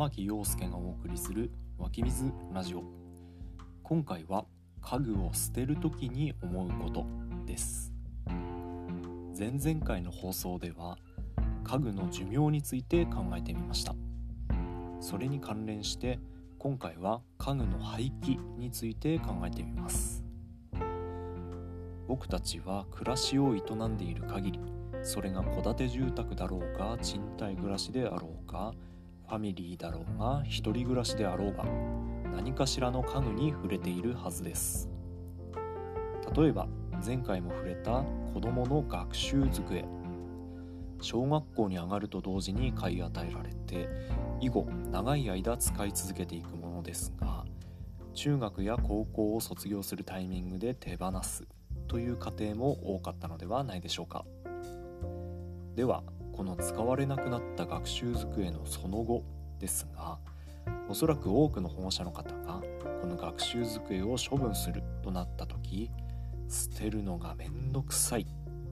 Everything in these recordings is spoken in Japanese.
玉木陽介がお送りする湧き水ラジオ。今回は家具を捨てる時に思うことです。前々回の放送では家具の寿命について考えてみました。それに関連して今回は家具の廃棄について考えてみます。僕たちは暮らしを営んでいる限りそれが戸建て住宅だろうが賃貸暮らしであろうがファミリーだろうが一人暮らしであろうが何かしらの家具に触れているはずです。例えば前回も触れた子どもの学習机。小学校に上がると同時に買い与えられて以後長い間使い続けていくものですが中学や高校を卒業するタイミングで手放すという家庭も多かったのではないでしょうか。ではこの使われなくなった学習机のその後ですがおそらく多くの保護者の方がこの学習机を処分するとなった時捨てるのがめんどくさい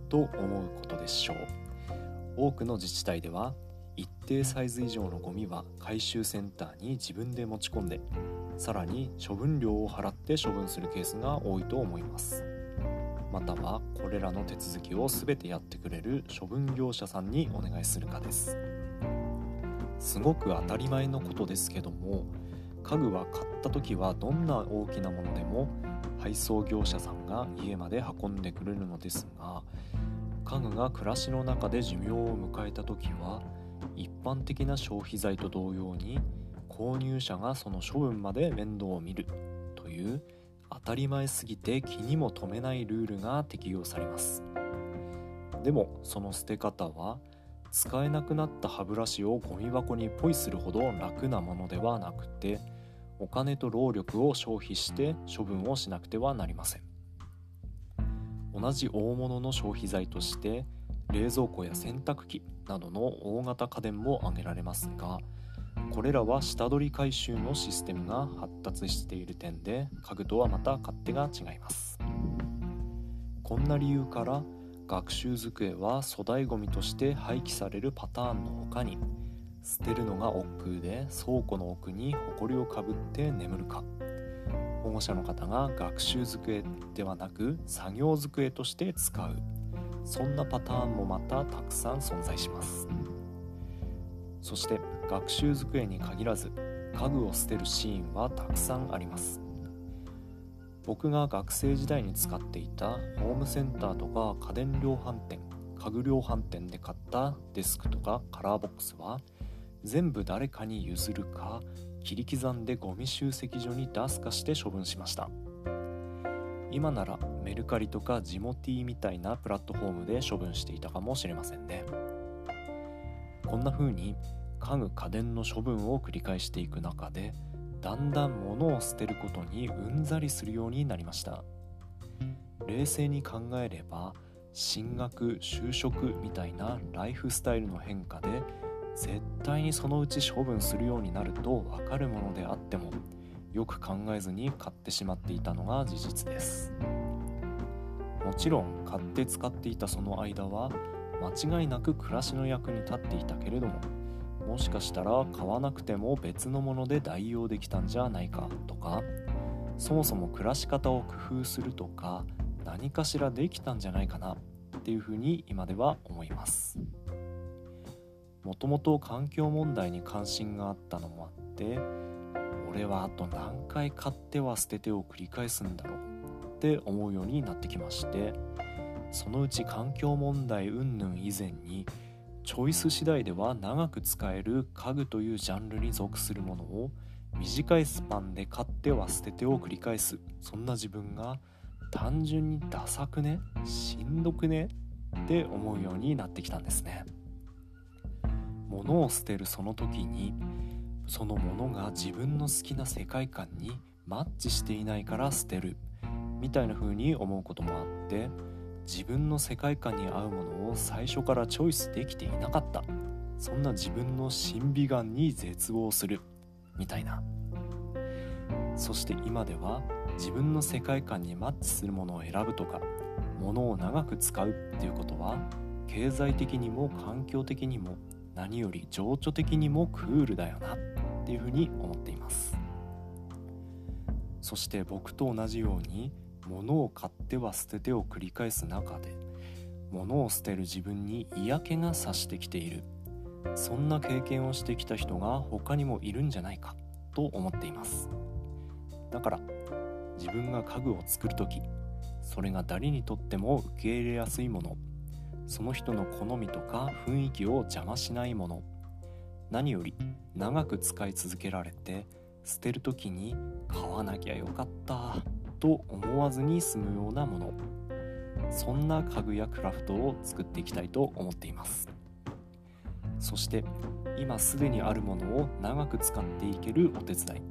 と思うことでしょう。多くの自治体では一定サイズ以上のゴミは回収センターに自分で持ち込んでさらに処分料を払って処分するケースが多いと思います。またはこれらの手続きを全てやってくれる処分業者さんにお願いするかです。すごく当たり前のことですけども家具は買った時はどんな大きなものでも配送業者さんが家まで運んでくれるのですが家具が暮らしの中で寿命を迎えた時は一般的な消費財と同様に購入者がその処分まで面倒を見るという当たり前すぎて気にも留めないルールが適用されます。でもその捨て方は使えなくなった歯ブラシをゴミ箱にポイするほど楽なものではなくてお金と労力を消費して処分をしなくてはなりません。同じ大物の消費財として冷蔵庫や洗濯機などの大型家電も挙げられますがこれらは下取り回収のシステムが発達している点で家具とはまた勝手が違います。こんな理由から学習机は粗大ごみとして廃棄されるパターンの他に捨てるのが億劫で倉庫の奥に埃をかぶって眠るか。保護者の方が学習机ではなく作業机として使う。そんなパターンもまたたくさん存在します。そして学習机に限らず家具を捨てるシーンはたくさんあります。僕が学生時代に使っていたホームセンターとか家電量販店家具量販店で買ったデスクとかカラーボックスは全部誰かに譲るか切り刻んでゴミ集積所に出すかして処分しました。今ならメルカリとかジモティみたいなプラットフォームで処分していたかもしれませんね。こんな風に家具家電の処分を繰り返していく中でだんだん物を捨てることにうんざりするようになりました。冷静に考えれば進学就職みたいなライフスタイルの変化で絶対にそのうち処分するようになると分かるものであってもよく考えずに買ってしまっていたのが事実です。もちろん買って使っていたその間は間違いなく暮らしの役に立っていたけれどももしかしたら買わなくても別のもので代用できたんじゃないかとかそもそも暮らし方を工夫するとか何かしらできたんじゃないかなっていうふうに今では思います。もともと環境問題に関心があったのもあって俺はあと何回買っては捨ててを繰り返すんだろうって思うようになってきましてそのうち環境問題云々以前にチョイス次第では長く使える家具というジャンルに属するものを短いスパンで買っては捨ててを繰り返す。そんな自分が単純にダサくねしんどくねって思うようになってきたんですね。物を捨てるその時にそのものが自分の好きな世界観にマッチしていないから捨てるみたいな風に思うこともあって自分の世界観に合うものを最初からチョイスできていなかった。そんな自分の審美眼に絶望する。みたいな。そして今では自分の世界観にマッチするものを選ぶとか物を長く使うっていうことは経済的にも環境的にも何より情緒的にもクールだよなっていうふうに思っています。そして僕と同じように物を買っては捨ててを繰り返す中で物を捨てる自分に嫌気がさしてきている。そんな経験をしてきた人が他にもいるんじゃないかと思っています。だから自分が家具を作る時それが誰にとっても受け入れやすいものその人の好みとか雰囲気を邪魔しないもの何より長く使い続けられて捨てる時に買わなきゃよかった。と思わずに済むようなもの。そんな家具やクラフトを作っていきたいと思っています。そして今すでにあるものを長く使っていけるお手伝い。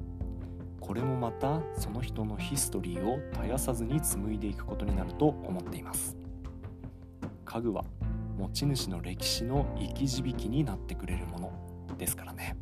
これもまたその人のヒストリーを絶やさずに紡いでいくことになると思っています。家具は持ち主の歴史の生き字引になってくれるものですからね。